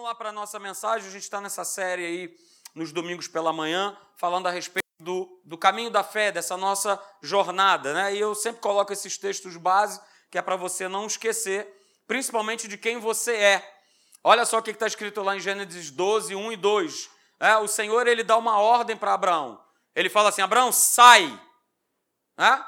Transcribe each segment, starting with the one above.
vamos lá para a nossa mensagem. A gente está nessa série aí, nos domingos pela manhã, falando a respeito do, do caminho da fé, dessa nossa jornada. Né? E eu sempre coloco esses textos base, que é para você não esquecer, principalmente de quem você é. Olha só o que está escrito lá em Gênesis 12, 1 e 2. É, o Senhor ele dá uma ordem para Abraão. Ele fala assim: Abraão, sai. É?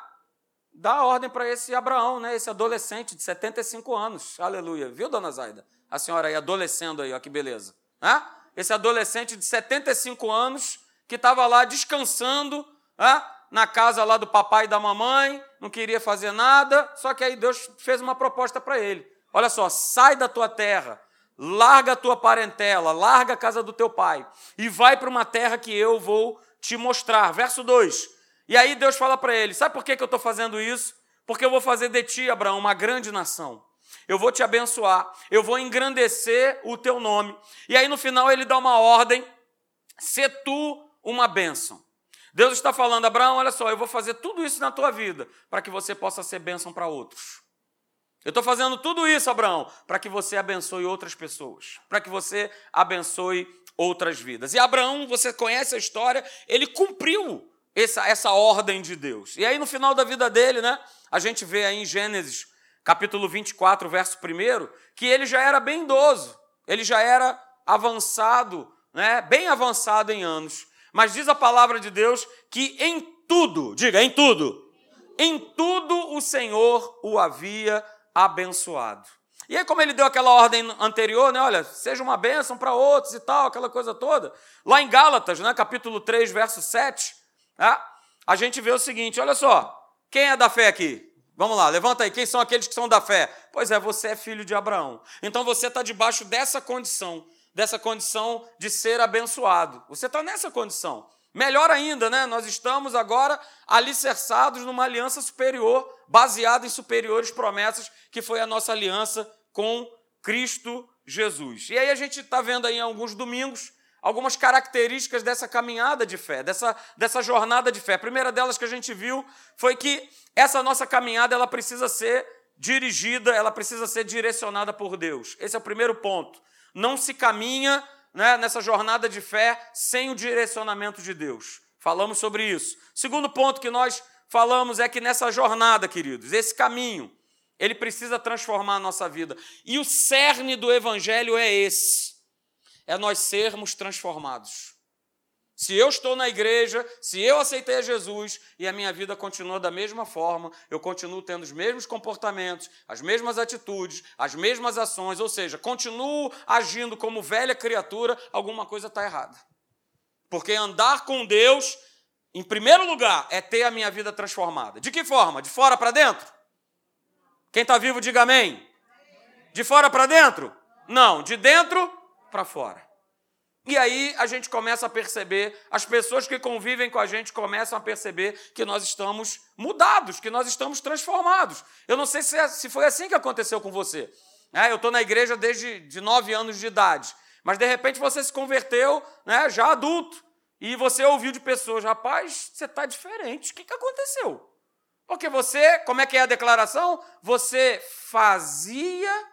Dá ordem para esse Abraão, né? esse adolescente de 75 anos. Aleluia. Viu, dona Zaida? A senhora aí, adolescendo aí, ó, que beleza. É? Esse adolescente de 75 anos que estava lá descansando é? na casa lá do papai e da mamãe, não queria fazer nada, só que aí Deus fez uma proposta para ele. Olha só, sai da tua terra, larga a tua parentela, larga a casa do teu pai e vai para uma terra que eu vou te mostrar. Verso 2. E aí Deus fala para ele: Sabe por que, que eu estou fazendo isso? Porque eu vou fazer de ti, Abraão, uma grande nação. Eu vou te abençoar, eu vou engrandecer o teu nome. E aí no final ele dá uma ordem: se tu uma bênção. Deus está falando, Abraão, olha só, eu vou fazer tudo isso na tua vida para que você possa ser bênção para outros. Eu estou fazendo tudo isso, Abraão, para que você abençoe outras pessoas, para que você abençoe outras vidas. E Abraão, você conhece a história, ele cumpriu essa, essa ordem de Deus. E aí, no final da vida dele, né, a gente vê aí em Gênesis, capítulo 24, verso 1, que ele já era bem idoso, ele já era avançado, né, bem avançado em anos. Mas diz a palavra de Deus que em tudo, diga, em tudo, em tudo o Senhor o havia abençoado. E aí, como ele deu aquela ordem anterior, né? Olha, seja uma bênção para outros e tal, aquela coisa toda. Lá em Gálatas, né, capítulo 3, verso 7, a gente vê o seguinte: olha só, quem é da fé aqui? Vamos lá, levanta aí, quem são aqueles que são da fé? Pois é, você é filho de Abraão. Então você está debaixo dessa condição, dessa condição de ser abençoado. Você está nessa condição. Melhor ainda, né? Nós estamos agora alicerçados numa aliança superior, baseada em superiores promessas, que foi a nossa aliança com Cristo Jesus. E aí a gente está vendo aí alguns domingos algumas características dessa caminhada de fé, dessa, dessa jornada de fé. A primeira delas que a gente viu foi que essa nossa caminhada ela precisa ser dirigida, ela precisa ser direcionada por Deus. Esse é o primeiro ponto. Não se caminha né, nessa jornada de fé sem o direcionamento de Deus. Falamos sobre isso. Segundo ponto que nós falamos é que nessa jornada, queridos, esse caminho, ele precisa transformar a nossa vida. E o cerne do evangelho é esse: é nós sermos transformados. Se eu estou na igreja, se eu aceitei a Jesus e a minha vida continua da mesma forma, eu continuo tendo os mesmos comportamentos, as mesmas atitudes, as mesmas ações, ou seja, continuo agindo como velha criatura, alguma coisa está errada. Porque andar com Deus, em primeiro lugar, é ter a minha vida transformada. De que forma? De fora para dentro? Quem está vivo, diga amém. De fora para dentro? Não, de dentro para fora. E aí a gente começa a perceber, as pessoas que convivem com a gente começam a perceber que nós estamos mudados, que nós estamos transformados. Eu não sei se, é, se foi assim que aconteceu com você. É, eu estou na igreja desde de nove anos de idade, mas de repente você se converteu né, já adulto e você ouviu de pessoas, rapaz, você está diferente, o que, que aconteceu? Porque você, como é que é a declaração? Você fazia,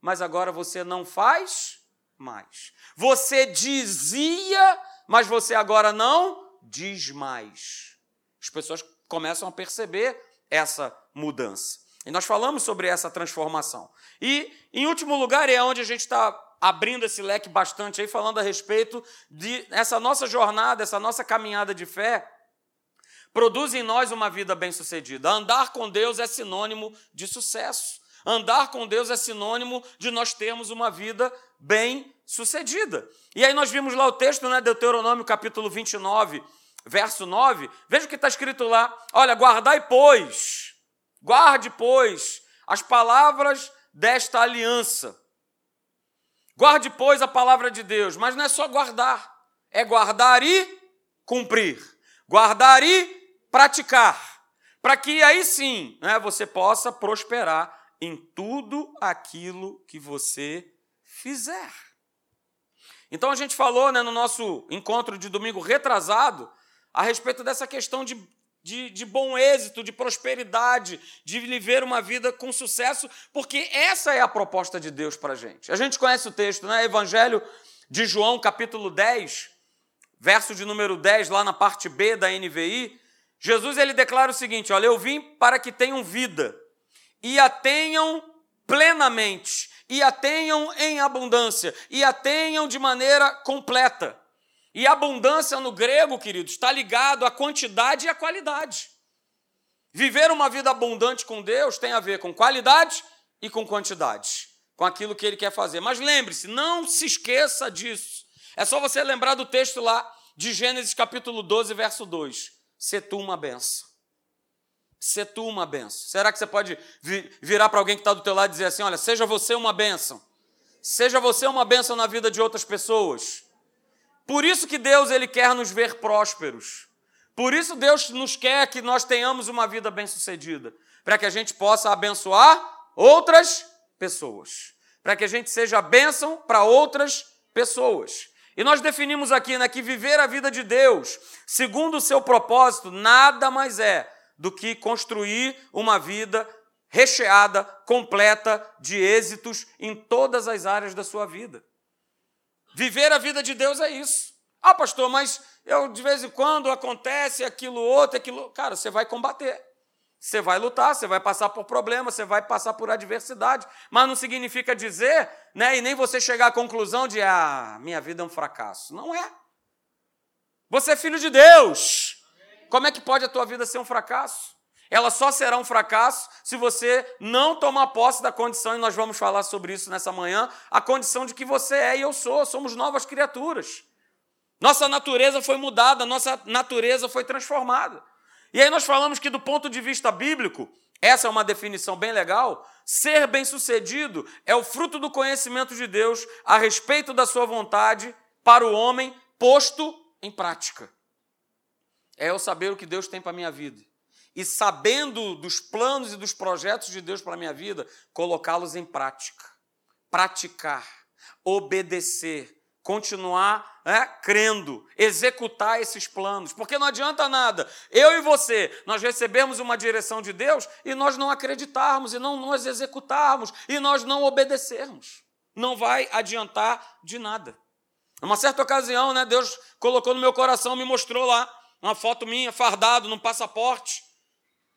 mas agora você não faz mais. Você dizia, mas você agora não diz mais. As pessoas começam a perceber essa mudança. E nós falamos sobre essa transformação. E, em último lugar, é onde a gente está abrindo esse leque bastante aí, falando a respeito de essa nossa jornada, essa nossa caminhada de fé, produz em nós uma vida bem-sucedida. Andar com Deus é sinônimo de sucesso. Andar com Deus é sinônimo de nós termos uma vida bem-sucedida. E aí nós vimos lá o texto, né, Deuteronômio capítulo 29, verso 9. Veja o que está escrito lá. Olha, guardai, pois, guarde, pois, as palavras desta aliança. Guarde, pois, a palavra de Deus. Mas não é só guardar, é guardar e cumprir. Guardar e praticar. Para que aí sim né, você possa prosperar em tudo aquilo que você fizer. Então a gente falou né, no nosso encontro de domingo retrasado a respeito dessa questão de de, de bom êxito, de prosperidade, de viver uma vida com sucesso, porque essa é a proposta de Deus para a gente. A gente conhece o texto, né? Evangelho de João, capítulo 10, verso de número 10, lá na parte B da NVI. Jesus ele declara o seguinte: Olha, eu vim para que tenham vida e a tenham plenamente, e a tenham em abundância, e a tenham de maneira completa. E abundância no grego, queridos, está ligado à quantidade e à qualidade. Viver uma vida abundante com Deus tem a ver com qualidade e com quantidade, com aquilo que Ele quer fazer. Mas lembre-se, não se esqueça disso. É só você lembrar do texto lá de Gênesis capítulo 12, verso 2. Se tu uma benção. Se tu uma benção. Será que você pode virar para alguém que está do teu lado e dizer assim, olha, seja você uma benção. Seja você uma benção na vida de outras pessoas. Por isso que Deus ele quer nos ver prósperos. Por isso Deus nos quer que nós tenhamos uma vida bem-sucedida, para que a gente possa abençoar outras pessoas, para que a gente seja bênção para outras pessoas. E nós definimos aqui né, que viver a vida de Deus, segundo o seu propósito, nada mais é do que construir uma vida recheada, completa de êxitos em todas as áreas da sua vida. Viver a vida de Deus é isso. Ah, pastor, mas eu de vez em quando acontece aquilo outro, aquilo. Cara, você vai combater. Você vai lutar, você vai passar por problemas, você vai passar por adversidade, mas não significa dizer, né, e nem você chegar à conclusão de ah, minha vida é um fracasso. Não é. Você é filho de Deus. Como é que pode a tua vida ser um fracasso? ela só será um fracasso se você não tomar posse da condição, e nós vamos falar sobre isso nessa manhã, a condição de que você é e eu sou, somos novas criaturas. Nossa natureza foi mudada, nossa natureza foi transformada. E aí nós falamos que, do ponto de vista bíblico, essa é uma definição bem legal. Ser bem-sucedido é o fruto do conhecimento de Deus a respeito da sua vontade para o homem posto em prática. É eu saber o que Deus tem para a minha vida e sabendo dos planos e dos projetos de Deus para a minha vida, colocá-los em prática. Praticar, obedecer, continuar né, crendo, executar esses planos, porque não adianta nada. Eu e você, nós recebemos uma direção de Deus e nós não acreditarmos, e não nós executarmos, e nós não obedecermos. Não vai adiantar de nada. Uma certa ocasião, né, Deus colocou no meu coração, me mostrou lá uma foto minha, fardado, num passaporte.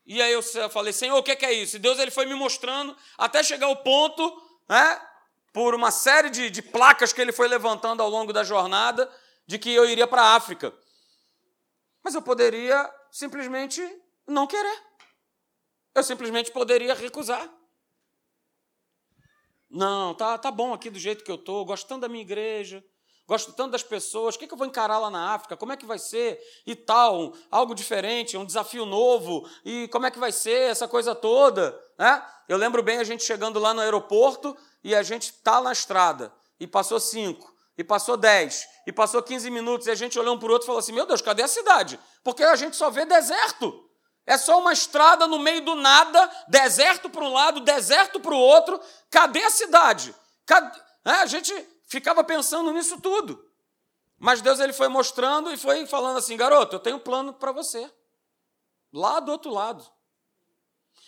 E aí eu falei, Senhor, o que é isso? E Deus ele foi me mostrando até chegar ao ponto, né, por uma série de, de placas que ele foi levantando ao longo da jornada, de que eu iria para a África. Mas eu poderia simplesmente não querer. Eu simplesmente poderia recusar. Não, tá, tá bom aqui do jeito que eu estou, gostando da minha igreja, gosto tanto das pessoas, o que, que eu vou encarar lá na África? Como é que vai ser? E tal, algo diferente, um desafio novo, e como é que vai ser essa coisa toda? Né? Eu lembro bem a gente chegando lá no aeroporto e a gente está na estrada, e passou cinco, e passou dez, e passou quinze minutos, e a gente olhou um para o outro e falou assim: Meu Deus, cadê a cidade? Porque a gente só vê deserto. É só uma estrada no meio do nada, deserto para um lado, deserto para o outro. Cadê a cidade? Cadê? É, a gente ficava pensando nisso tudo. Mas Deus ele foi mostrando e foi falando assim: garoto, eu tenho um plano para você. Lá do outro lado.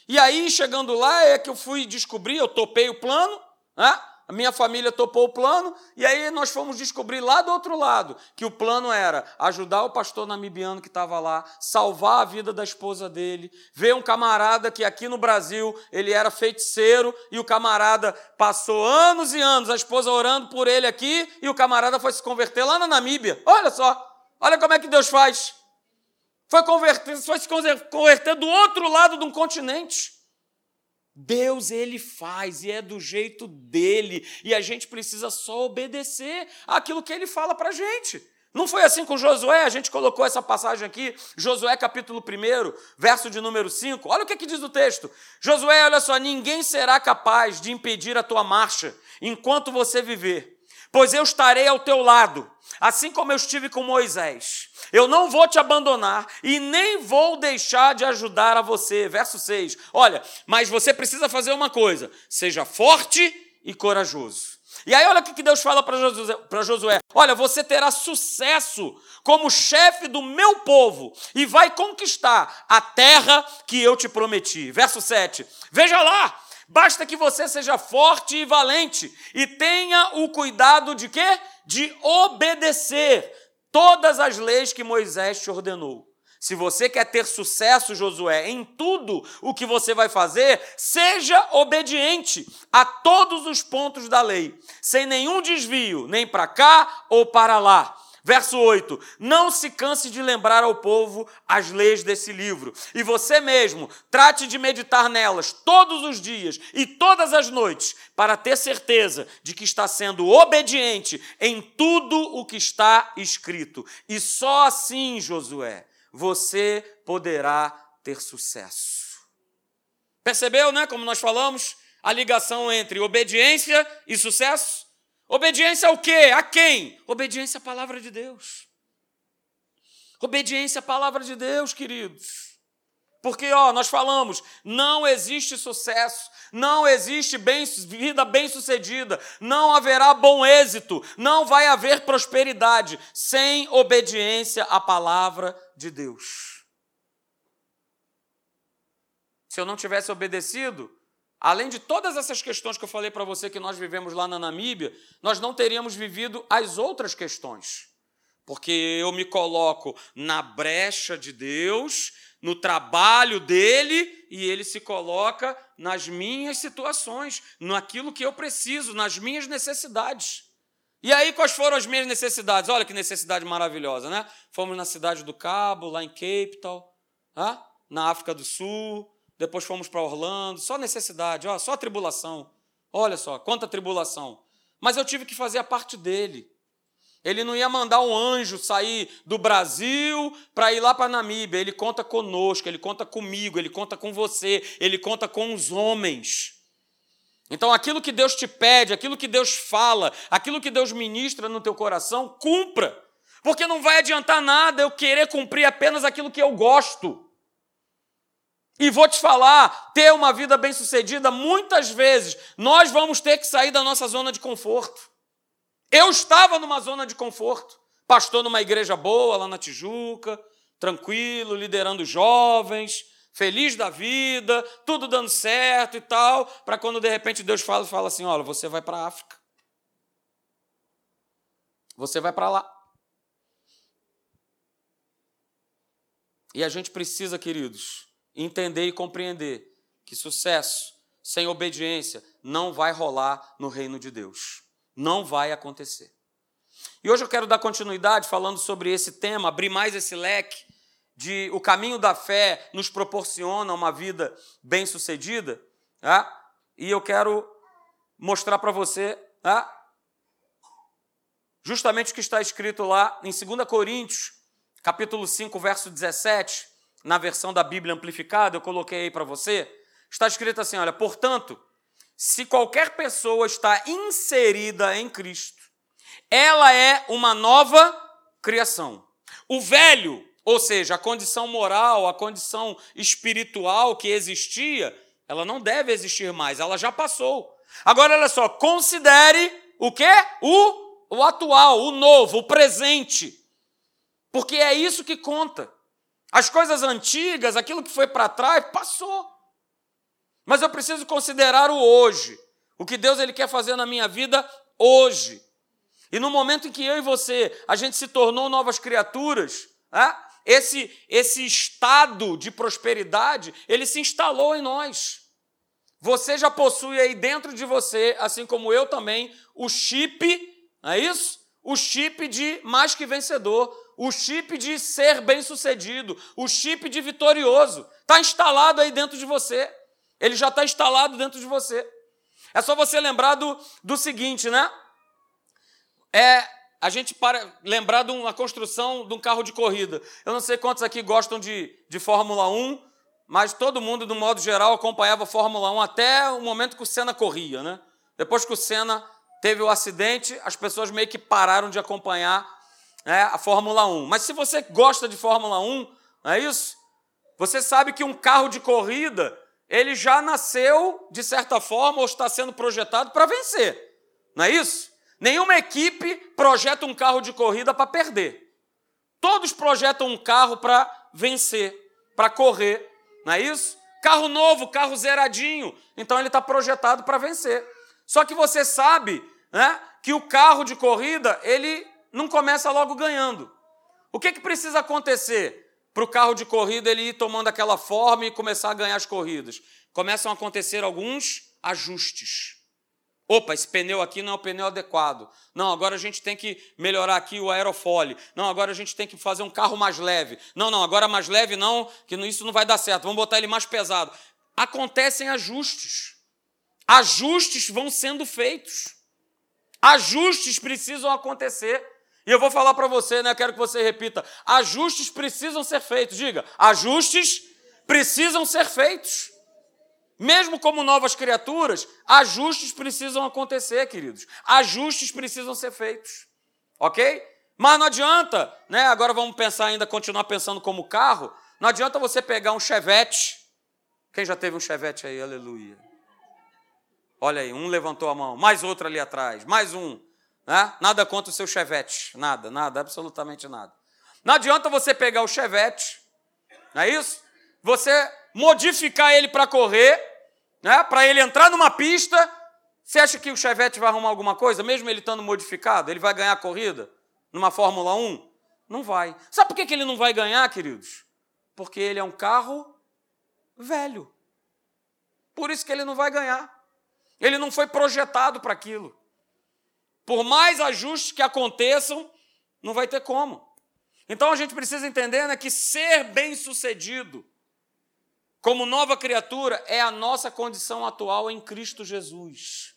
E aí, chegando lá, é que eu fui descobrir, eu topei o plano, né? A minha família topou o plano e aí nós fomos descobrir lá do outro lado que o plano era ajudar o pastor namibiano que estava lá, salvar a vida da esposa dele, ver um camarada que aqui no Brasil ele era feiticeiro e o camarada passou anos e anos, a esposa orando por ele aqui e o camarada foi se converter lá na Namíbia. Olha só, olha como é que Deus faz. Foi, converter, foi se converter do outro lado de um continente. Deus ele faz e é do jeito dele, e a gente precisa só obedecer aquilo que ele fala para a gente. Não foi assim com Josué, a gente colocou essa passagem aqui, Josué capítulo 1, verso de número 5. Olha o que, que diz o texto. Josué, olha só, ninguém será capaz de impedir a tua marcha enquanto você viver, pois eu estarei ao teu lado, assim como eu estive com Moisés. Eu não vou te abandonar e nem vou deixar de ajudar a você. Verso 6. Olha, mas você precisa fazer uma coisa: seja forte e corajoso. E aí, olha o que Deus fala para Josué, olha, você terá sucesso como chefe do meu povo e vai conquistar a terra que eu te prometi. Verso 7. Veja lá, basta que você seja forte e valente e tenha o cuidado de quê? De obedecer todas as leis que Moisés te ordenou. Se você quer ter sucesso, Josué, em tudo o que você vai fazer, seja obediente a todos os pontos da lei, sem nenhum desvio, nem para cá ou para lá. Verso 8: Não se canse de lembrar ao povo as leis desse livro, e você mesmo trate de meditar nelas todos os dias e todas as noites, para ter certeza de que está sendo obediente em tudo o que está escrito. E só assim, Josué, você poderá ter sucesso. Percebeu, né? Como nós falamos, a ligação entre obediência e sucesso? Obediência ao quê? A quem? Obediência à palavra de Deus. Obediência à palavra de Deus, queridos. Porque, ó, nós falamos, não existe sucesso, não existe bem, vida bem-sucedida, não haverá bom êxito, não vai haver prosperidade sem obediência à palavra de Deus. Se eu não tivesse obedecido, além de todas essas questões que eu falei para você que nós vivemos lá na Namíbia, nós não teríamos vivido as outras questões. Porque eu me coloco na brecha de Deus, no trabalho dele e ele se coloca nas minhas situações, naquilo que eu preciso, nas minhas necessidades. E aí, quais foram as minhas necessidades? Olha que necessidade maravilhosa, né? Fomos na cidade do Cabo, lá em Cape Town, na África do Sul, depois fomos para Orlando, só necessidade, ó, só tribulação. Olha só, quanta tribulação. Mas eu tive que fazer a parte dele. Ele não ia mandar um anjo sair do Brasil para ir lá para Namíbia. Ele conta conosco, ele conta comigo, ele conta com você, ele conta com os homens. Então, aquilo que Deus te pede, aquilo que Deus fala, aquilo que Deus ministra no teu coração, cumpra. Porque não vai adiantar nada eu querer cumprir apenas aquilo que eu gosto. E vou te falar, ter uma vida bem-sucedida, muitas vezes nós vamos ter que sair da nossa zona de conforto. Eu estava numa zona de conforto, pastor numa igreja boa lá na Tijuca, tranquilo, liderando jovens, feliz da vida, tudo dando certo e tal, para quando de repente Deus fala, fala assim: olha, você vai para a África. Você vai para lá. E a gente precisa, queridos, entender e compreender que sucesso sem obediência não vai rolar no reino de Deus. Não vai acontecer. E hoje eu quero dar continuidade falando sobre esse tema, abrir mais esse leque de o caminho da fé nos proporciona uma vida bem-sucedida, tá? e eu quero mostrar para você tá? justamente o que está escrito lá em 2 Coríntios, capítulo 5, verso 17, na versão da Bíblia amplificada, eu coloquei aí para você, está escrito assim, olha, portanto, se qualquer pessoa está inserida em Cristo, ela é uma nova criação. O velho, ou seja, a condição moral, a condição espiritual que existia, ela não deve existir mais, ela já passou. Agora, olha só, considere o que? O, o atual, o novo, o presente. Porque é isso que conta. As coisas antigas, aquilo que foi para trás, passou. Mas eu preciso considerar o hoje. O que Deus ele quer fazer na minha vida hoje. E no momento em que eu e você, a gente se tornou novas criaturas, né? esse, esse estado de prosperidade, ele se instalou em nós. Você já possui aí dentro de você, assim como eu também, o chip, não é isso? O chip de mais que vencedor, o chip de ser bem-sucedido, o chip de vitorioso. Está instalado aí dentro de você. Ele já está instalado dentro de você. É só você lembrar do, do seguinte, né? É a gente para lembrar de uma construção de um carro de corrida. Eu não sei quantos aqui gostam de, de Fórmula 1, mas todo mundo, do modo geral, acompanhava a Fórmula 1 até o momento que o Senna corria, né? Depois que o Senna teve o acidente, as pessoas meio que pararam de acompanhar né, a Fórmula 1. Mas se você gosta de Fórmula 1, não é isso? Você sabe que um carro de corrida ele já nasceu, de certa forma, ou está sendo projetado para vencer. Não é isso? Nenhuma equipe projeta um carro de corrida para perder. Todos projetam um carro para vencer, para correr. Não é isso? Carro novo, carro zeradinho. Então ele está projetado para vencer. Só que você sabe né, que o carro de corrida ele não começa logo ganhando. O que, que precisa acontecer para o carro de corrida ele ir tomando aquela forma e começar a ganhar as corridas? Começam a acontecer alguns ajustes. Opa, esse pneu aqui não é o pneu adequado. Não, agora a gente tem que melhorar aqui o aerofólio. Não, agora a gente tem que fazer um carro mais leve. Não, não, agora mais leve não, que isso não vai dar certo. Vamos botar ele mais pesado. Acontecem ajustes. Ajustes vão sendo feitos. Ajustes precisam acontecer. E eu vou falar para você, né? Quero que você repita. Ajustes precisam ser feitos. Diga, ajustes precisam ser feitos. Mesmo como novas criaturas, ajustes precisam acontecer, queridos. Ajustes precisam ser feitos. Ok? Mas não adianta, né? Agora vamos pensar ainda, continuar pensando como carro. Não adianta você pegar um chevette. Quem já teve um chevette aí? Aleluia. Olha aí, um levantou a mão, mais outro ali atrás, mais um. Né? Nada contra o seu chevette. Nada, nada, absolutamente nada. Não adianta você pegar o chevette, não é isso? Você modificar ele para correr né, para ele entrar numa pista, você acha que o Chevette vai arrumar alguma coisa, mesmo ele estando modificado? Ele vai ganhar a corrida numa Fórmula 1? Não vai. Sabe por que ele não vai ganhar, queridos? Porque ele é um carro velho. Por isso que ele não vai ganhar. Ele não foi projetado para aquilo. Por mais ajustes que aconteçam, não vai ter como. Então a gente precisa entender né, que ser bem sucedido como nova criatura, é a nossa condição atual em Cristo Jesus.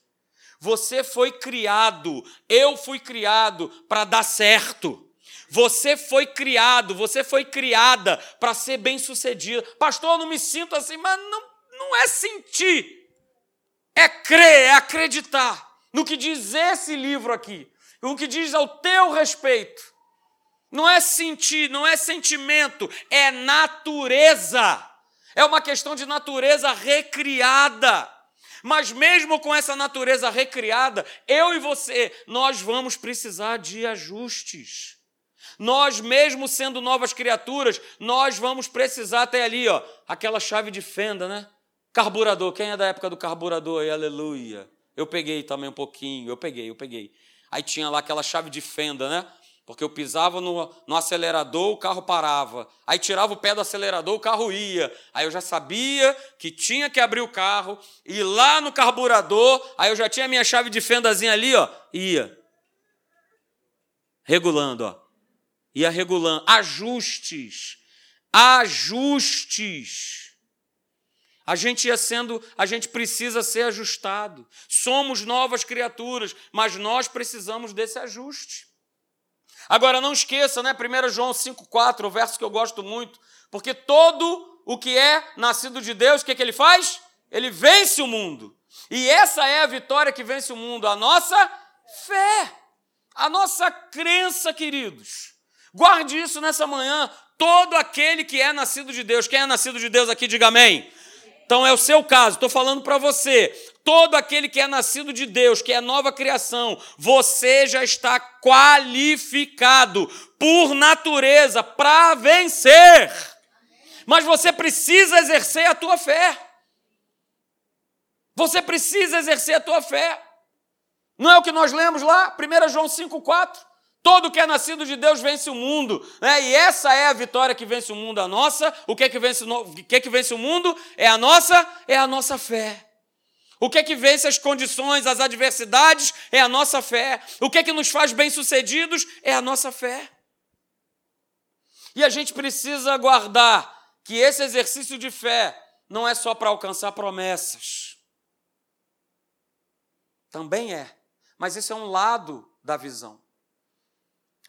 Você foi criado, eu fui criado para dar certo. Você foi criado, você foi criada para ser bem-sucedida. Pastor, eu não me sinto assim, mas não, não é sentir. É crer, é acreditar no que diz esse livro aqui, no que diz ao teu respeito. Não é sentir, não é sentimento, é natureza. É uma questão de natureza recriada. Mas mesmo com essa natureza recriada, eu e você, nós vamos precisar de ajustes. Nós, mesmo sendo novas criaturas, nós vamos precisar até ali, ó, aquela chave de fenda, né? Carburador. Quem é da época do carburador aí? Aleluia. Eu peguei também um pouquinho, eu peguei, eu peguei. Aí tinha lá aquela chave de fenda, né? Porque eu pisava no, no, acelerador, o carro parava. Aí tirava o pé do acelerador, o carro ia. Aí eu já sabia que tinha que abrir o carro, ir lá no carburador, aí eu já tinha a minha chave de fendazinha ali, ó, ia. Regulando, ó. Ia regulando. Ajustes. Ajustes. A gente ia sendo, a gente precisa ser ajustado. Somos novas criaturas, mas nós precisamos desse ajuste. Agora não esqueça, né? 1 João 5,4, o verso que eu gosto muito, porque todo o que é nascido de Deus, o que, que ele faz? Ele vence o mundo. E essa é a vitória que vence o mundo, a nossa fé, a nossa crença, queridos. Guarde isso nessa manhã. Todo aquele que é nascido de Deus, quem é nascido de Deus aqui, diga amém. Então é o seu caso, estou falando para você. Todo aquele que é nascido de Deus, que é nova criação, você já está qualificado por natureza para vencer. Mas você precisa exercer a tua fé. Você precisa exercer a tua fé. Não é o que nós lemos lá, 1 João 5,4? Todo que é nascido de Deus vence o mundo, né? E essa é a vitória que vence o mundo, a nossa. O que é que vence o, que é que vence o mundo? É a nossa, é a nossa fé. O que é que vence as condições, as adversidades? É a nossa fé. O que é que nos faz bem-sucedidos? É a nossa fé. E a gente precisa guardar que esse exercício de fé não é só para alcançar promessas. Também é, mas esse é um lado da visão.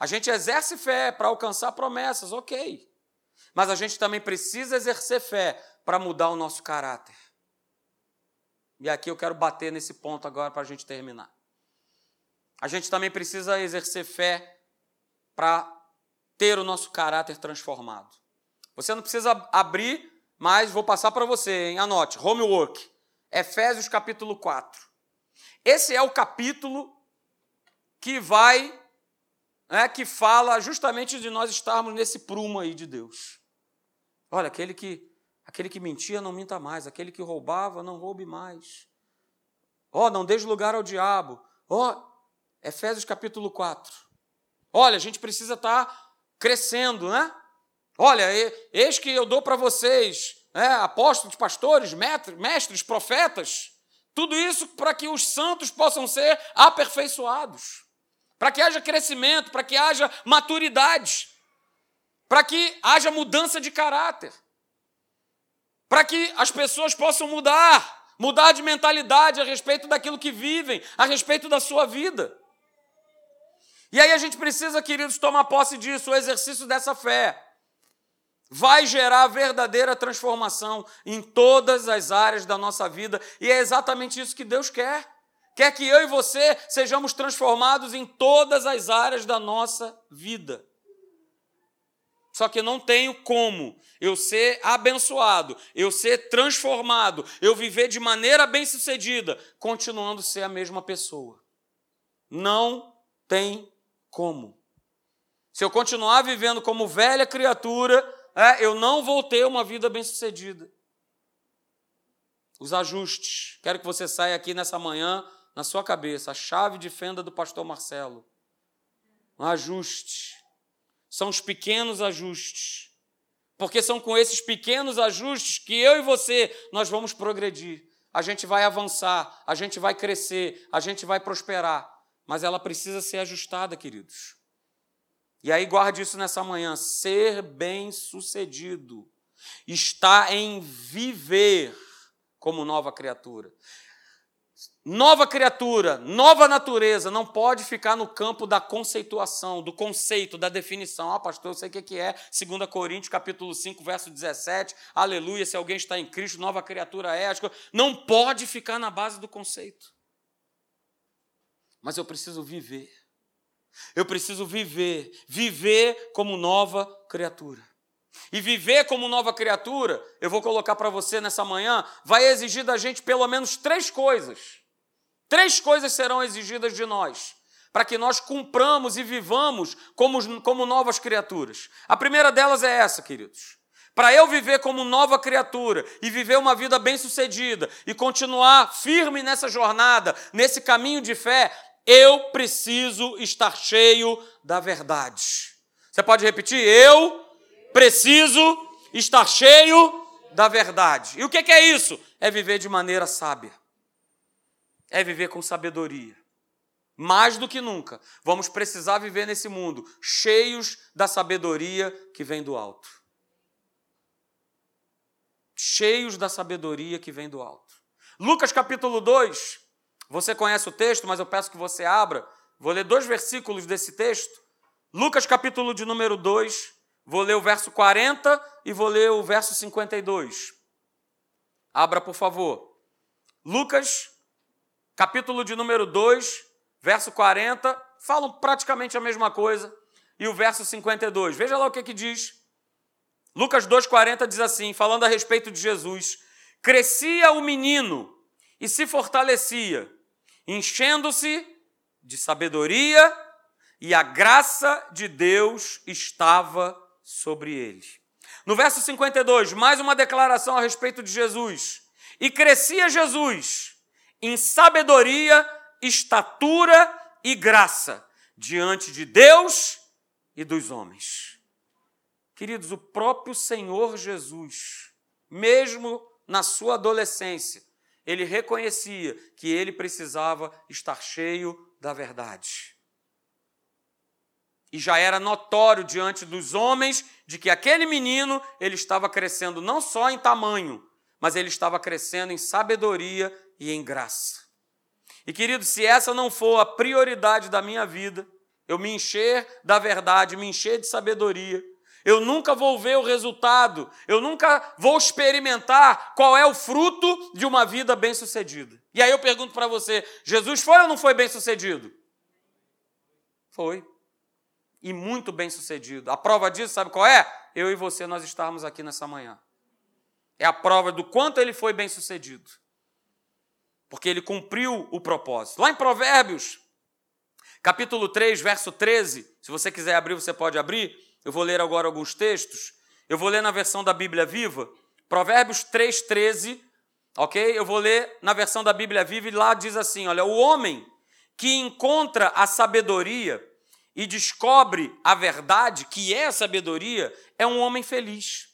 A gente exerce fé para alcançar promessas, ok. Mas a gente também precisa exercer fé para mudar o nosso caráter. E aqui eu quero bater nesse ponto agora para a gente terminar. A gente também precisa exercer fé para ter o nosso caráter transformado. Você não precisa abrir, mas vou passar para você, hein? Anote, homework. Efésios capítulo 4. Esse é o capítulo que vai, né, que fala justamente de nós estarmos nesse prumo aí de Deus. Olha, aquele que, aquele que mentia não minta mais, aquele que roubava não roube mais. Ó, oh, não deixe lugar ao diabo. Ó, oh, Efésios capítulo 4. Olha, a gente precisa estar tá crescendo, né? Olha, eis que eu dou para vocês né, apóstolos, pastores, mestres, profetas, tudo isso para que os santos possam ser aperfeiçoados, para que haja crescimento, para que haja maturidade, para que haja mudança de caráter, para que as pessoas possam mudar, mudar de mentalidade a respeito daquilo que vivem, a respeito da sua vida. E aí a gente precisa, queridos, tomar posse disso, o exercício dessa fé. Vai gerar verdadeira transformação em todas as áreas da nossa vida, e é exatamente isso que Deus quer. Quer que eu e você sejamos transformados em todas as áreas da nossa vida. Só que não tenho como eu ser abençoado, eu ser transformado, eu viver de maneira bem-sucedida, continuando ser a mesma pessoa. Não tem como. Se eu continuar vivendo como velha criatura, é, eu não vou ter uma vida bem-sucedida. Os ajustes. Quero que você saia aqui nessa manhã, na sua cabeça, a chave de fenda do pastor Marcelo. Um ajuste. São os pequenos ajustes. Porque são com esses pequenos ajustes que eu e você nós vamos progredir. A gente vai avançar, a gente vai crescer, a gente vai prosperar mas ela precisa ser ajustada, queridos. E aí guarde isso nessa manhã: ser bem-sucedido está em viver como nova criatura. Nova criatura, nova natureza, não pode ficar no campo da conceituação, do conceito, da definição. Ah, pastor, eu sei o que é 2 Coríntios, capítulo 5, verso 17. Aleluia, se alguém está em Cristo, nova criatura é. Não pode ficar na base do conceito mas eu preciso viver. Eu preciso viver, viver como nova criatura. E viver como nova criatura, eu vou colocar para você nessa manhã, vai exigir da gente pelo menos três coisas. Três coisas serão exigidas de nós, para que nós cumpramos e vivamos como, como novas criaturas. A primeira delas é essa, queridos. Para eu viver como nova criatura e viver uma vida bem-sucedida e continuar firme nessa jornada, nesse caminho de fé, eu preciso estar cheio da verdade. Você pode repetir? Eu preciso estar cheio da verdade. E o que é isso? É viver de maneira sábia. É viver com sabedoria. Mais do que nunca, vamos precisar viver nesse mundo cheios da sabedoria que vem do alto. Cheios da sabedoria que vem do alto. Lucas capítulo 2, você conhece o texto, mas eu peço que você abra. Vou ler dois versículos desse texto. Lucas, capítulo de número 2. Vou ler o verso 40 e vou ler o verso 52. Abra, por favor. Lucas, capítulo de número 2, verso 40. Falam praticamente a mesma coisa. E o verso 52. Veja lá o que, que diz. Lucas 2,40 diz assim, falando a respeito de Jesus: Crescia o menino e se fortalecia enchendo-se de sabedoria, e a graça de Deus estava sobre ele. No verso 52, mais uma declaração a respeito de Jesus. E crescia Jesus em sabedoria, estatura e graça diante de Deus e dos homens. Queridos, o próprio Senhor Jesus, mesmo na sua adolescência, ele reconhecia que ele precisava estar cheio da verdade. E já era notório diante dos homens de que aquele menino ele estava crescendo não só em tamanho, mas ele estava crescendo em sabedoria e em graça. E querido, se essa não for a prioridade da minha vida, eu me encher da verdade, me encher de sabedoria, eu nunca vou ver o resultado, eu nunca vou experimentar qual é o fruto de uma vida bem-sucedida. E aí eu pergunto para você: Jesus foi ou não foi bem-sucedido? Foi. E muito bem-sucedido. A prova disso, sabe qual é? Eu e você, nós estarmos aqui nessa manhã. É a prova do quanto ele foi bem-sucedido. Porque ele cumpriu o propósito. Lá em Provérbios, Capítulo 3, verso 13. Se você quiser abrir, você pode abrir. Eu vou ler agora alguns textos. Eu vou ler na versão da Bíblia Viva. Provérbios 3, 13. Ok? Eu vou ler na versão da Bíblia Viva e lá diz assim: olha, o homem que encontra a sabedoria e descobre a verdade, que é a sabedoria, é um homem feliz.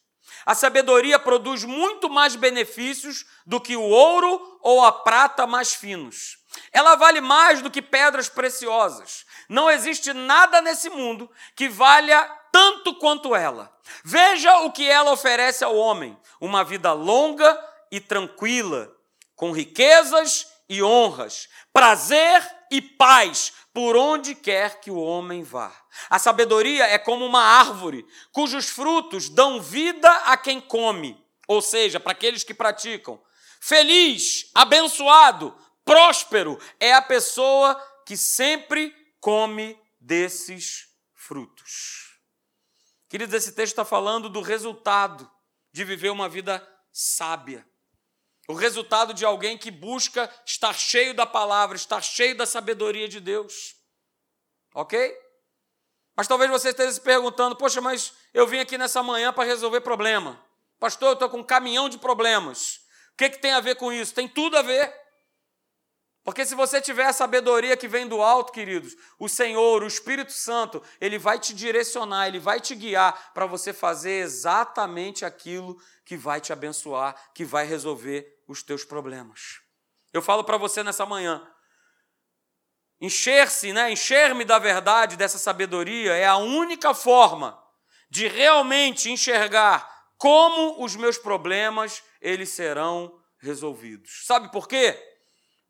A sabedoria produz muito mais benefícios do que o ouro ou a prata mais finos. Ela vale mais do que pedras preciosas. Não existe nada nesse mundo que valha tanto quanto ela. Veja o que ela oferece ao homem: uma vida longa e tranquila, com riquezas e honras, prazer e paz por onde quer que o homem vá. A sabedoria é como uma árvore cujos frutos dão vida a quem come, ou seja, para aqueles que praticam. Feliz, abençoado, próspero é a pessoa que sempre come desses frutos. Queridos, esse texto está falando do resultado de viver uma vida sábia. O resultado de alguém que busca estar cheio da palavra, estar cheio da sabedoria de Deus. Ok? Mas talvez você esteja se perguntando: poxa, mas eu vim aqui nessa manhã para resolver problema. Pastor, eu estou com um caminhão de problemas. O que, que tem a ver com isso? Tem tudo a ver. Porque se você tiver a sabedoria que vem do alto, queridos, o Senhor, o Espírito Santo, ele vai te direcionar, ele vai te guiar para você fazer exatamente aquilo que vai te abençoar, que vai resolver os teus problemas. Eu falo para você nessa manhã, encher-se, né, encher-me da verdade, dessa sabedoria, é a única forma de realmente enxergar como os meus problemas eles serão resolvidos. Sabe por quê?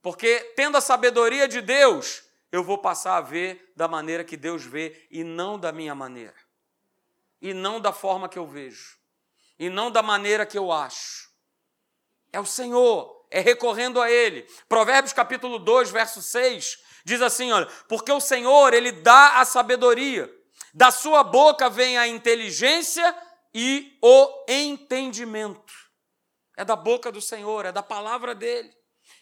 Porque tendo a sabedoria de Deus, eu vou passar a ver da maneira que Deus vê e não da minha maneira. E não da forma que eu vejo. E não da maneira que eu acho. É o Senhor, é recorrendo a Ele. Provérbios capítulo 2, verso 6, diz assim: olha, porque o Senhor, Ele dá a sabedoria, da sua boca vem a inteligência e o entendimento. É da boca do Senhor, é da palavra dele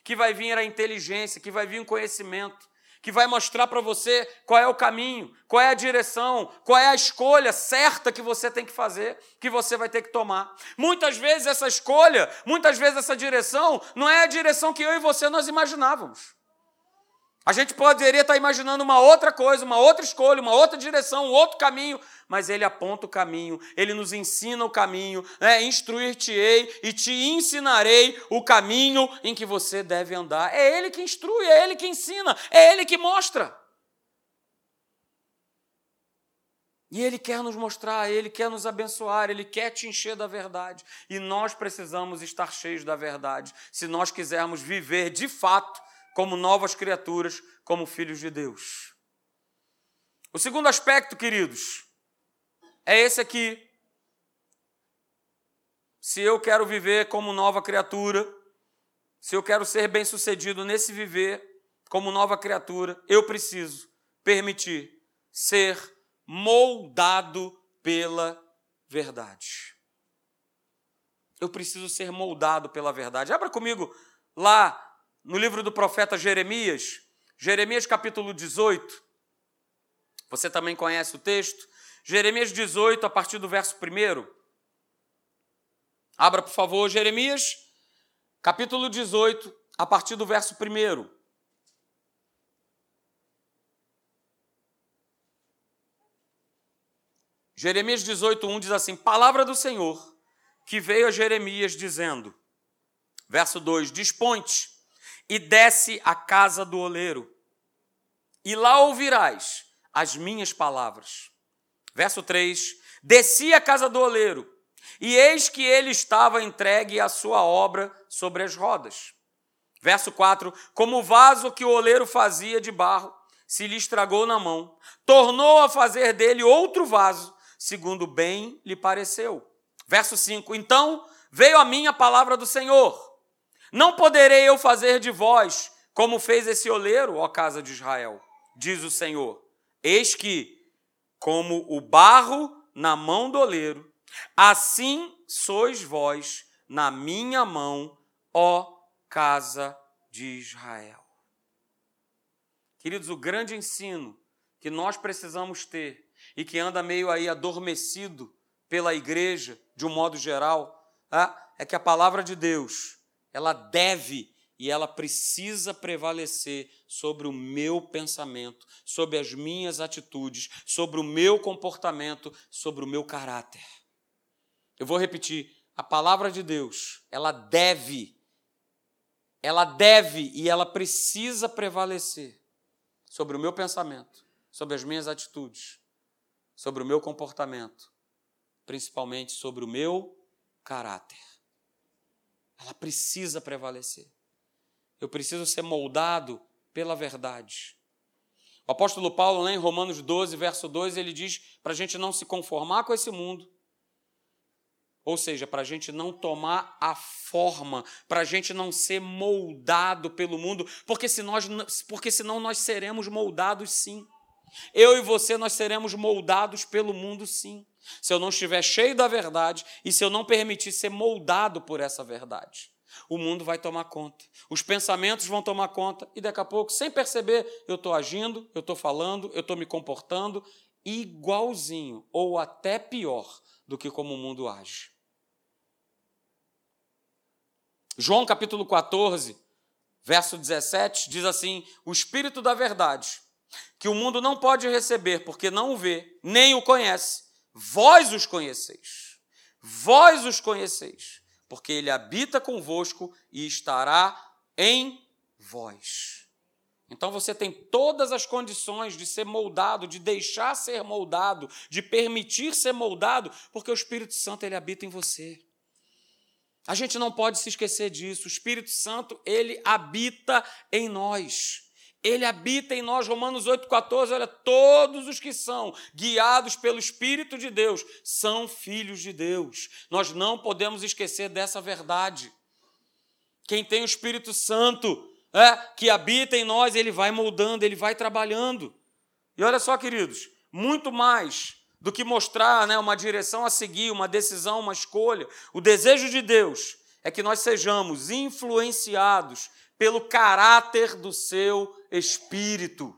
que vai vir a inteligência, que vai vir o conhecimento que vai mostrar para você qual é o caminho, qual é a direção, qual é a escolha certa que você tem que fazer, que você vai ter que tomar. Muitas vezes essa escolha, muitas vezes essa direção, não é a direção que eu e você nós imaginávamos. A gente poderia estar imaginando uma outra coisa, uma outra escolha, uma outra direção, um outro caminho, mas ele aponta o caminho, ele nos ensina o caminho, né? instruir-te-ei e te ensinarei o caminho em que você deve andar. É ele que instrui, é ele que ensina, é ele que mostra. E Ele quer nos mostrar, Ele quer nos abençoar, Ele quer te encher da verdade. E nós precisamos estar cheios da verdade, se nós quisermos viver de fato como novas criaturas, como filhos de Deus. O segundo aspecto, queridos, é esse aqui. Se eu quero viver como nova criatura, se eu quero ser bem-sucedido nesse viver como nova criatura, eu preciso permitir ser moldado pela verdade. Eu preciso ser moldado pela verdade. Abra comigo lá no livro do profeta Jeremias, Jeremias capítulo 18. Você também conhece o texto? Jeremias 18, a partir do verso 1. Abra, por favor, Jeremias, capítulo 18, a partir do verso 1. Jeremias 18, 1 diz assim: Palavra do Senhor que veio a Jeremias dizendo, verso 2: Dispõe-te e desce à casa do oleiro, e lá ouvirás as minhas palavras. Verso 3: Desci à casa do oleiro, e eis que ele estava entregue à sua obra sobre as rodas. Verso 4: Como o vaso que o oleiro fazia de barro se lhe estragou na mão, tornou a fazer dele outro vaso, segundo bem lhe pareceu. Verso 5: Então veio a mim a palavra do Senhor não poderei eu fazer de vós como fez esse oleiro, ó casa de Israel, diz o Senhor. Eis que, como o barro na mão do oleiro, assim sois vós na minha mão, ó casa de Israel. Queridos, o grande ensino que nós precisamos ter e que anda meio aí adormecido pela igreja, de um modo geral, tá? é que a palavra de Deus, ela deve e ela precisa prevalecer sobre o meu pensamento, sobre as minhas atitudes, sobre o meu comportamento, sobre o meu caráter. Eu vou repetir, a palavra de Deus, ela deve, ela deve e ela precisa prevalecer sobre o meu pensamento, sobre as minhas atitudes, sobre o meu comportamento, principalmente sobre o meu caráter. Ela precisa prevalecer. Eu preciso ser moldado pela verdade. O apóstolo Paulo, lá em Romanos 12, verso 2, ele diz para a gente não se conformar com esse mundo, ou seja, para a gente não tomar a forma, para a gente não ser moldado pelo mundo, porque, se nós, porque senão nós seremos moldados sim. Eu e você, nós seremos moldados pelo mundo sim. Se eu não estiver cheio da verdade e se eu não permitir ser moldado por essa verdade, o mundo vai tomar conta, os pensamentos vão tomar conta e daqui a pouco, sem perceber, eu estou agindo, eu estou falando, eu estou me comportando igualzinho ou até pior do que como o mundo age. João capítulo 14, verso 17, diz assim: O Espírito da Verdade, que o mundo não pode receber porque não o vê, nem o conhece, vós os conheceis. Vós os conheceis, porque ele habita convosco e estará em vós. Então você tem todas as condições de ser moldado, de deixar ser moldado, de permitir ser moldado, porque o Espírito Santo ele habita em você. A gente não pode se esquecer disso. O Espírito Santo, ele habita em nós. Ele habita em nós, Romanos 8,14, olha, todos os que são guiados pelo Espírito de Deus são filhos de Deus. Nós não podemos esquecer dessa verdade. Quem tem o Espírito Santo é, que habita em nós, ele vai moldando, ele vai trabalhando. E olha só, queridos, muito mais do que mostrar né, uma direção a seguir, uma decisão, uma escolha. O desejo de Deus é que nós sejamos influenciados pelo caráter do seu espírito.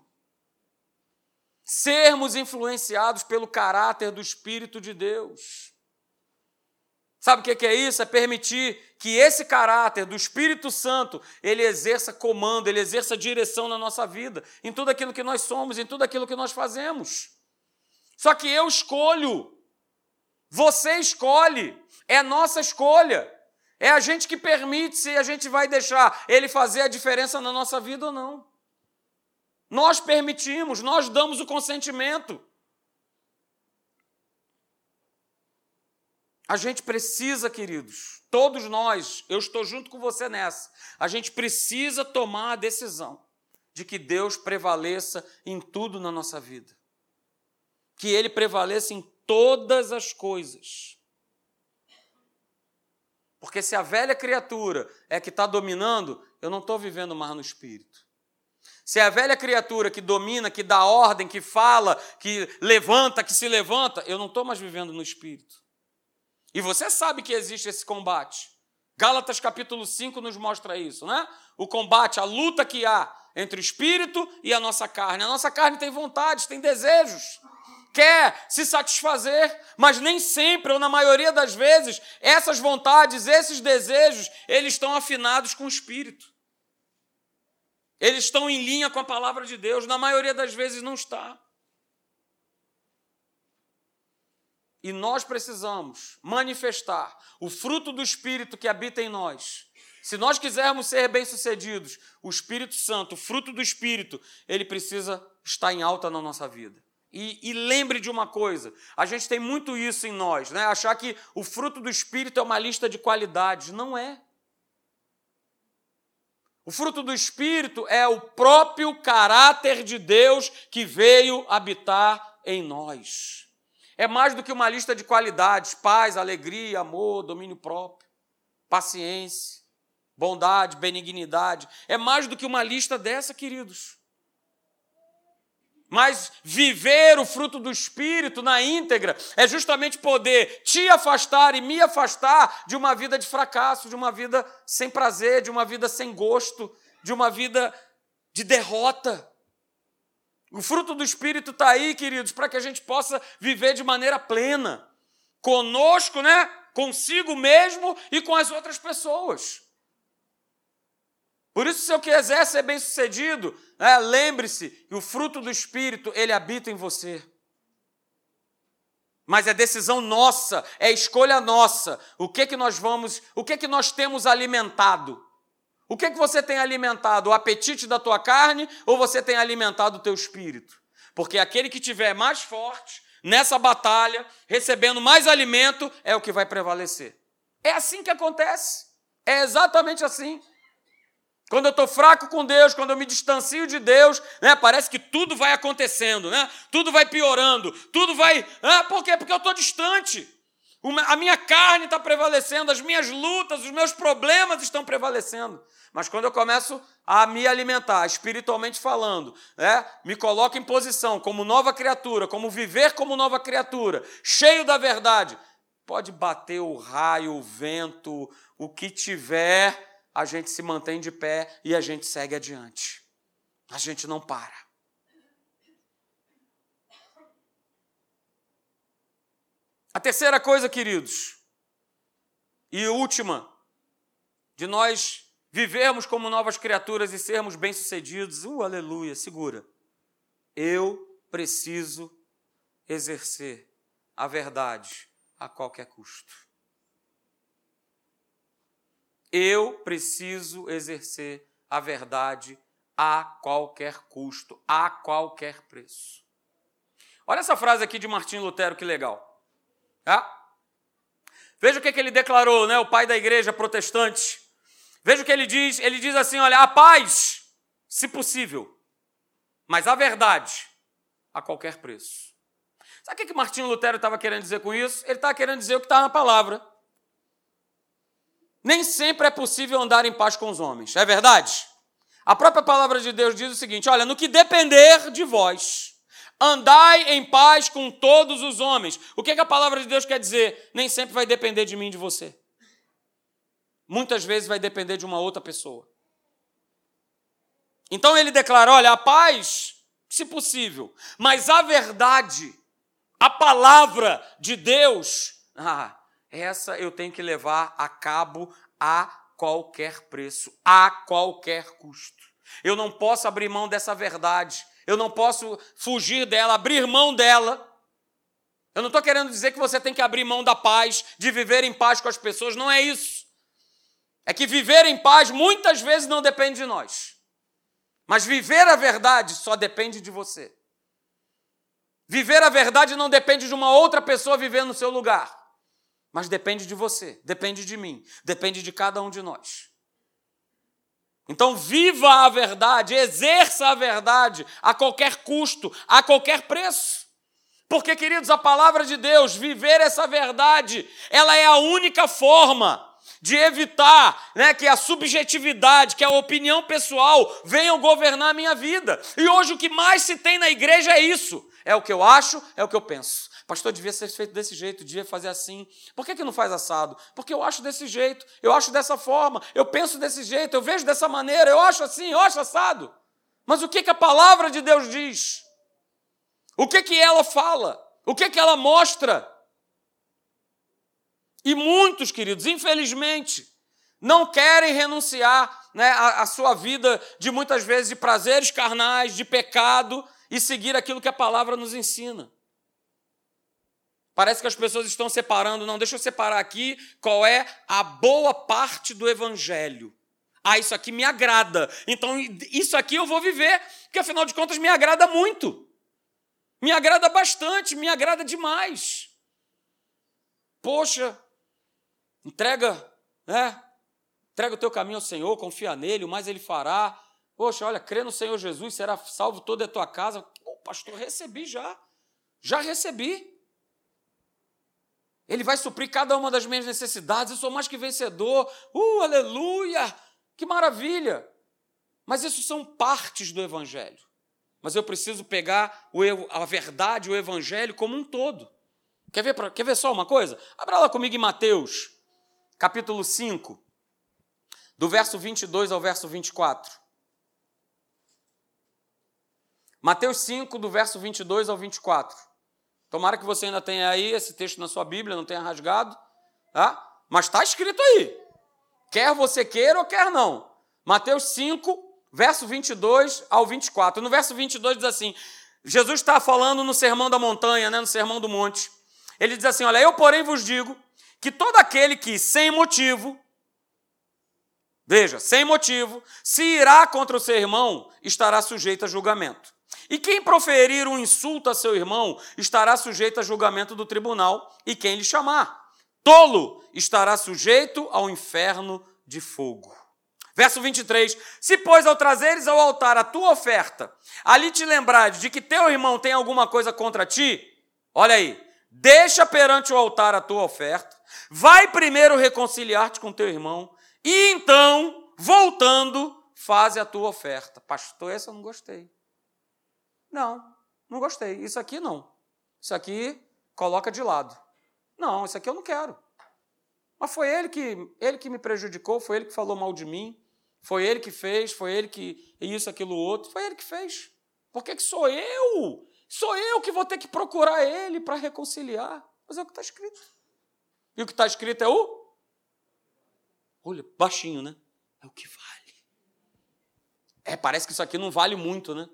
Sermos influenciados pelo caráter do Espírito de Deus. Sabe o que é isso? É permitir que esse caráter do Espírito Santo ele exerça comando, ele exerça direção na nossa vida, em tudo aquilo que nós somos, em tudo aquilo que nós fazemos. Só que eu escolho. Você escolhe. É nossa escolha. É a gente que permite se a gente vai deixar ele fazer a diferença na nossa vida ou não. Nós permitimos, nós damos o consentimento. A gente precisa, queridos, todos nós, eu estou junto com você nessa, a gente precisa tomar a decisão de que Deus prevaleça em tudo na nossa vida que ele prevaleça em todas as coisas. Porque se a velha criatura é que está dominando, eu não estou vivendo mais no espírito. Se é a velha criatura que domina, que dá ordem, que fala, que levanta, que se levanta, eu não estou mais vivendo no espírito. E você sabe que existe esse combate. Gálatas capítulo 5 nos mostra isso, né? O combate, a luta que há entre o espírito e a nossa carne. A nossa carne tem vontades, tem desejos quer se satisfazer, mas nem sempre, ou na maioria das vezes, essas vontades, esses desejos, eles estão afinados com o Espírito. Eles estão em linha com a palavra de Deus, na maioria das vezes não está. E nós precisamos manifestar o fruto do Espírito que habita em nós. Se nós quisermos ser bem-sucedidos, o Espírito Santo, o fruto do Espírito, ele precisa estar em alta na nossa vida. E, e, lembre de uma coisa: a gente tem muito isso em nós, né? achar que o fruto do Espírito é uma lista de qualidades. Não é. O fruto do Espírito é o próprio caráter de Deus que veio habitar em nós. É mais do que uma lista de qualidades: paz, alegria, amor, domínio próprio, paciência, bondade, benignidade. É mais do que uma lista dessa, queridos. Mas viver o fruto do Espírito na íntegra é justamente poder te afastar e me afastar de uma vida de fracasso, de uma vida sem prazer, de uma vida sem gosto, de uma vida de derrota. O fruto do Espírito está aí, queridos, para que a gente possa viver de maneira plena. Conosco, né? Consigo mesmo e com as outras pessoas. Por isso, se quiser ser bem sucedido, né, lembre-se que o fruto do Espírito, ele habita em você. Mas é decisão nossa, é escolha nossa. O que que nós vamos, o que que nós temos alimentado? O que que você tem alimentado? O apetite da tua carne ou você tem alimentado o teu espírito? Porque aquele que tiver mais forte nessa batalha, recebendo mais alimento, é o que vai prevalecer. É assim que acontece. É exatamente assim. Quando eu estou fraco com Deus, quando eu me distancio de Deus, né, parece que tudo vai acontecendo, né? tudo vai piorando, tudo vai. Ah, por quê? Porque eu estou distante. A minha carne está prevalecendo, as minhas lutas, os meus problemas estão prevalecendo. Mas quando eu começo a me alimentar, espiritualmente falando, né, me coloco em posição como nova criatura, como viver como nova criatura, cheio da verdade, pode bater o raio, o vento, o que tiver a gente se mantém de pé e a gente segue adiante. A gente não para. A terceira coisa, queridos, e última, de nós vivermos como novas criaturas e sermos bem-sucedidos, uh, aleluia, segura. Eu preciso exercer a verdade a qualquer custo. Eu preciso exercer a verdade a qualquer custo, a qualquer preço. Olha essa frase aqui de Martim Lutero, que legal. Ah? Veja o que, que ele declarou, né, o pai da igreja protestante. Veja o que ele diz. Ele diz assim: olha, a paz, se possível, mas a verdade, a qualquer preço. Sabe o que, que Martinho Lutero estava querendo dizer com isso? Ele estava querendo dizer o que está na palavra. Nem sempre é possível andar em paz com os homens, é verdade? A própria palavra de Deus diz o seguinte: olha, no que depender de vós, andai em paz com todos os homens. O que, que a palavra de Deus quer dizer? Nem sempre vai depender de mim de você. Muitas vezes vai depender de uma outra pessoa. Então ele declara: olha, a paz, se possível, mas a verdade, a palavra de Deus, ah, essa eu tenho que levar a cabo a qualquer preço, a qualquer custo. Eu não posso abrir mão dessa verdade, eu não posso fugir dela, abrir mão dela. Eu não estou querendo dizer que você tem que abrir mão da paz, de viver em paz com as pessoas, não é isso. É que viver em paz muitas vezes não depende de nós. Mas viver a verdade só depende de você. Viver a verdade não depende de uma outra pessoa viver no seu lugar. Mas depende de você, depende de mim, depende de cada um de nós. Então, viva a verdade, exerça a verdade a qualquer custo, a qualquer preço. Porque, queridos, a palavra de Deus, viver essa verdade, ela é a única forma de evitar né, que a subjetividade, que a opinião pessoal venham governar a minha vida. E hoje o que mais se tem na igreja é isso. É o que eu acho, é o que eu penso. Pastor, devia ser feito desse jeito, devia fazer assim. Por que, que não faz assado? Porque eu acho desse jeito, eu acho dessa forma, eu penso desse jeito, eu vejo dessa maneira, eu acho assim, eu acho assado. Mas o que, que a palavra de Deus diz? O que, que ela fala? O que, que ela mostra? E muitos, queridos, infelizmente, não querem renunciar né, à, à sua vida de muitas vezes de prazeres carnais, de pecado e seguir aquilo que a palavra nos ensina. Parece que as pessoas estão separando, não, deixa eu separar aqui qual é a boa parte do evangelho. Ah, isso aqui me agrada. Então, isso aqui eu vou viver, porque afinal de contas me agrada muito. Me agrada bastante, me agrada demais. Poxa, entrega, né? Entrega o teu caminho ao Senhor, confia nele, o mais ele fará. Poxa, olha, crê no Senhor Jesus, será salvo toda a tua casa. Pô, pastor, recebi já. Já recebi. Ele vai suprir cada uma das minhas necessidades. Eu sou mais que vencedor. Uh, aleluia! Que maravilha! Mas isso são partes do Evangelho. Mas eu preciso pegar a verdade, o Evangelho como um todo. Quer ver, quer ver só uma coisa? Abra lá comigo em Mateus, capítulo 5, do verso 22 ao verso 24. Mateus 5, do verso 22 ao 24. Tomara que você ainda tenha aí esse texto na sua Bíblia, não tenha rasgado, tá? Mas está escrito aí. Quer você queira ou quer não. Mateus 5, verso 22 ao 24. No verso 22 diz assim: Jesus está falando no Sermão da Montanha, né, no Sermão do Monte. Ele diz assim: Olha, eu, porém, vos digo que todo aquele que, sem motivo, veja, sem motivo, se irá contra o seu irmão, estará sujeito a julgamento. E quem proferir um insulto a seu irmão estará sujeito a julgamento do tribunal, e quem lhe chamar. Tolo estará sujeito ao inferno de fogo. Verso 23: Se, pois, ao trazeres ao altar a tua oferta, ali te lembrares de que teu irmão tem alguma coisa contra ti, olha aí, deixa perante o altar a tua oferta, vai primeiro reconciliar-te com teu irmão, e então, voltando, faze a tua oferta. Pastor, essa eu não gostei. Não, não gostei. Isso aqui não. Isso aqui coloca de lado. Não, isso aqui eu não quero. Mas foi ele que, ele que me prejudicou, foi ele que falou mal de mim, foi ele que fez, foi ele que isso, aquilo, outro, foi ele que fez. Por que, que sou eu? Sou eu que vou ter que procurar ele para reconciliar. Mas é o que está escrito. E o que está escrito é o? Olha, baixinho, né? É o que vale. É, parece que isso aqui não vale muito, né?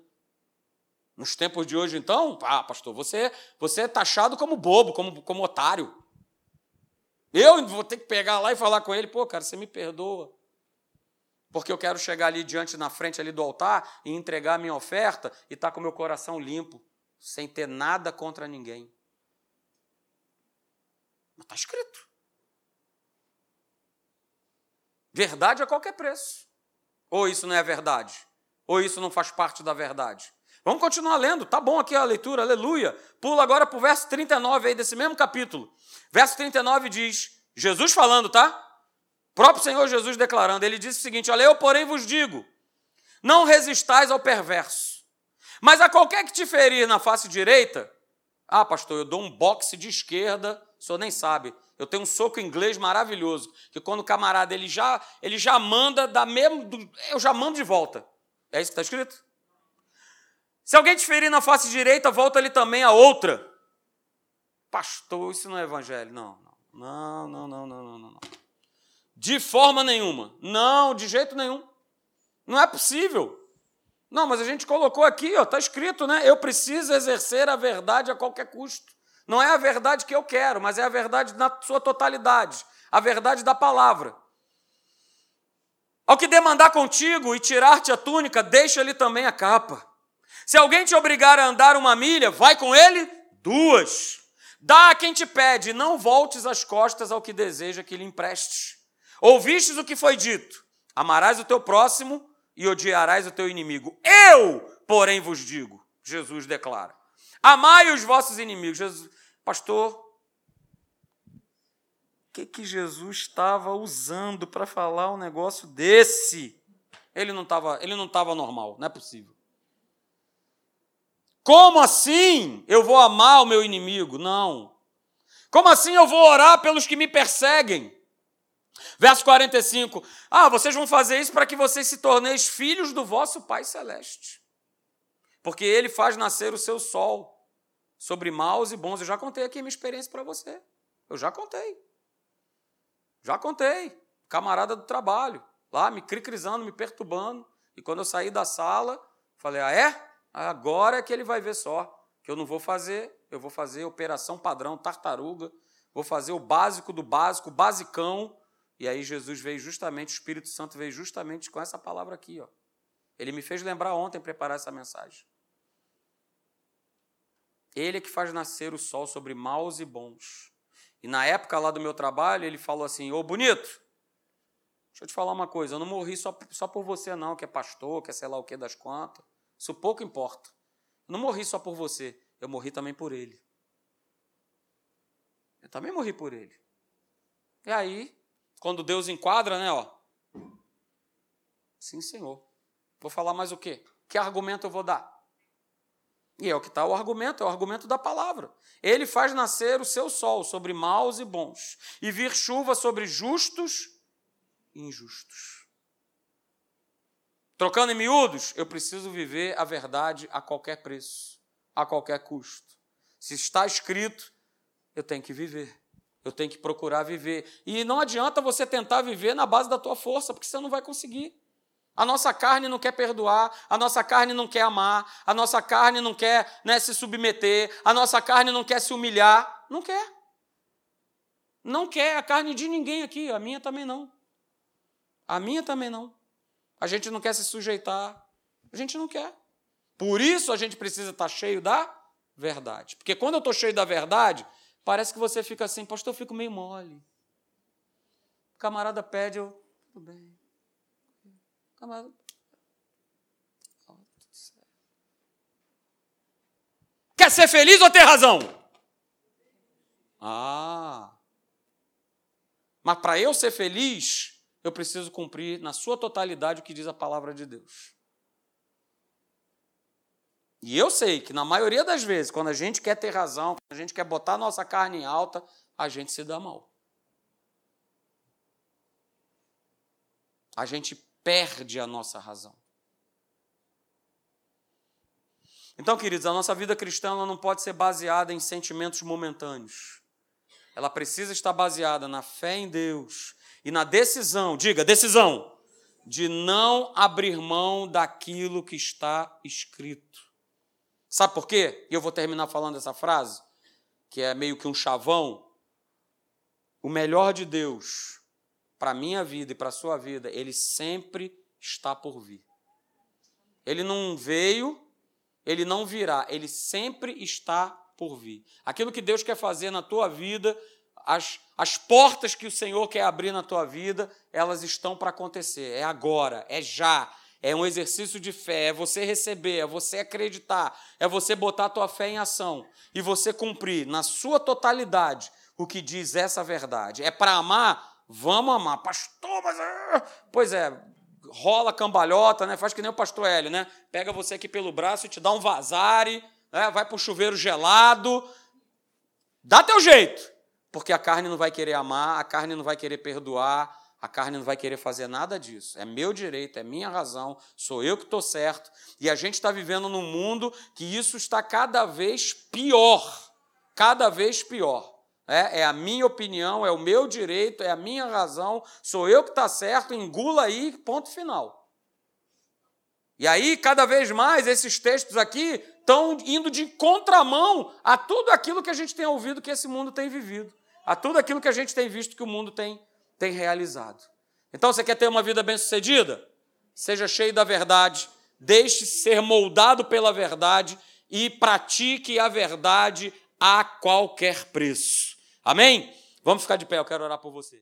Nos tempos de hoje, então, ah, pastor, você, você é taxado como bobo, como, como otário. Eu vou ter que pegar lá e falar com ele, pô, cara, você me perdoa. Porque eu quero chegar ali diante, na frente ali do altar e entregar a minha oferta e estar tá com meu coração limpo, sem ter nada contra ninguém. Mas está escrito. Verdade a qualquer preço. Ou isso não é verdade? Ou isso não faz parte da verdade? Vamos continuar lendo, tá bom aqui a leitura, aleluia. Pula agora para o verso 39 aí desse mesmo capítulo. Verso 39 diz: Jesus falando, tá? próprio Senhor Jesus declarando, ele disse o seguinte: Olha, eu, porém, vos digo: não resistais ao perverso, mas a qualquer que te ferir na face direita, ah, pastor, eu dou um boxe de esquerda, o senhor nem sabe. Eu tenho um soco inglês maravilhoso, que quando o camarada ele já, ele já manda da mesmo, eu já mando de volta. É isso que está escrito? Se alguém te ferir na face direita, volta ele também a outra. Pastor, isso não é evangelho. Não, não, não, não, não, não, não. não. De forma nenhuma. Não, de jeito nenhum. Não é possível. Não, mas a gente colocou aqui, está escrito, né? Eu preciso exercer a verdade a qualquer custo. Não é a verdade que eu quero, mas é a verdade na sua totalidade, a verdade da palavra. Ao que demandar contigo e tirar-te a túnica, deixa-lhe também a capa. Se alguém te obrigar a andar uma milha, vai com ele duas. Dá a quem te pede, não voltes as costas ao que deseja que lhe emprestes. Ouvistes o que foi dito: amarás o teu próximo e odiarás o teu inimigo. Eu, porém, vos digo, Jesus declara: amai os vossos inimigos. Jesus, pastor, o que, que Jesus estava usando para falar um negócio desse? Ele não estava, ele não estava normal, não é possível. Como assim eu vou amar o meu inimigo? Não. Como assim eu vou orar pelos que me perseguem? Verso 45. Ah, vocês vão fazer isso para que vocês se tornem filhos do vosso Pai Celeste. Porque ele faz nascer o seu sol sobre maus e bons. Eu já contei aqui minha experiência para você. Eu já contei. Já contei. Camarada do trabalho, lá me cricrizando, me perturbando. E quando eu saí da sala, falei: Ah, é? Agora é que ele vai ver só. Que eu não vou fazer, eu vou fazer operação padrão, tartaruga, vou fazer o básico do básico, basicão, e aí Jesus veio justamente, o Espírito Santo veio justamente com essa palavra aqui, ó. Ele me fez lembrar ontem preparar essa mensagem. Ele é que faz nascer o sol sobre maus e bons. E na época lá do meu trabalho, ele falou assim: Ô bonito, deixa eu te falar uma coisa, eu não morri só, só por você, não, que é pastor, que é sei lá o que das quantas. Isso pouco importa. Eu não morri só por você, eu morri também por ele. Eu também morri por ele. E aí, quando Deus enquadra, né, ó. Sim, Senhor. Vou falar mais o quê? Que argumento eu vou dar? E é o que está o argumento, é o argumento da palavra. Ele faz nascer o seu sol sobre maus e bons, e vir chuva sobre justos e injustos. Trocando em miúdos, eu preciso viver a verdade a qualquer preço, a qualquer custo. Se está escrito, eu tenho que viver. Eu tenho que procurar viver. E não adianta você tentar viver na base da tua força, porque você não vai conseguir. A nossa carne não quer perdoar, a nossa carne não quer amar, a nossa carne não quer né, se submeter, a nossa carne não quer se humilhar. Não quer. Não quer a carne de ninguém aqui, a minha também não. A minha também não. A gente não quer se sujeitar. A gente não quer. Por isso a gente precisa estar cheio da verdade. Porque quando eu estou cheio da verdade, parece que você fica assim, pastor, eu fico meio mole. O camarada pede, eu, tudo bem. O camarada. Quer ser feliz ou ter razão? Ah. Mas para eu ser feliz, eu preciso cumprir na sua totalidade o que diz a palavra de Deus. E eu sei que na maioria das vezes, quando a gente quer ter razão, quando a gente quer botar a nossa carne em alta, a gente se dá mal. A gente perde a nossa razão. Então, queridos, a nossa vida cristã não pode ser baseada em sentimentos momentâneos. Ela precisa estar baseada na fé em Deus, e na decisão, diga, decisão, de não abrir mão daquilo que está escrito. Sabe por quê? E eu vou terminar falando essa frase, que é meio que um chavão. O melhor de Deus para a minha vida e para a sua vida, ele sempre está por vir. Ele não veio, ele não virá, ele sempre está por vir. Aquilo que Deus quer fazer na tua vida, as, as portas que o Senhor quer abrir na tua vida, elas estão para acontecer. É agora, é já. É um exercício de fé, é você receber, é você acreditar, é você botar a tua fé em ação e você cumprir na sua totalidade o que diz essa verdade. É para amar? Vamos amar. Pastor, mas. Ah, pois é, rola cambalhota, né? Faz que nem o pastor Hélio, né? Pega você aqui pelo braço e te dá um vazare, né? vai para o chuveiro gelado. Dá teu jeito porque a carne não vai querer amar, a carne não vai querer perdoar, a carne não vai querer fazer nada disso. É meu direito, é minha razão, sou eu que estou certo. E a gente está vivendo num mundo que isso está cada vez pior. Cada vez pior. É, é a minha opinião, é o meu direito, é a minha razão, sou eu que está certo, engula aí, ponto final. E aí, cada vez mais, esses textos aqui estão indo de contramão a tudo aquilo que a gente tem ouvido que esse mundo tem vivido a tudo aquilo que a gente tem visto que o mundo tem, tem realizado. Então, você quer ter uma vida bem-sucedida? Seja cheio da verdade, deixe-se ser moldado pela verdade e pratique a verdade a qualquer preço. Amém? Vamos ficar de pé, eu quero orar por você.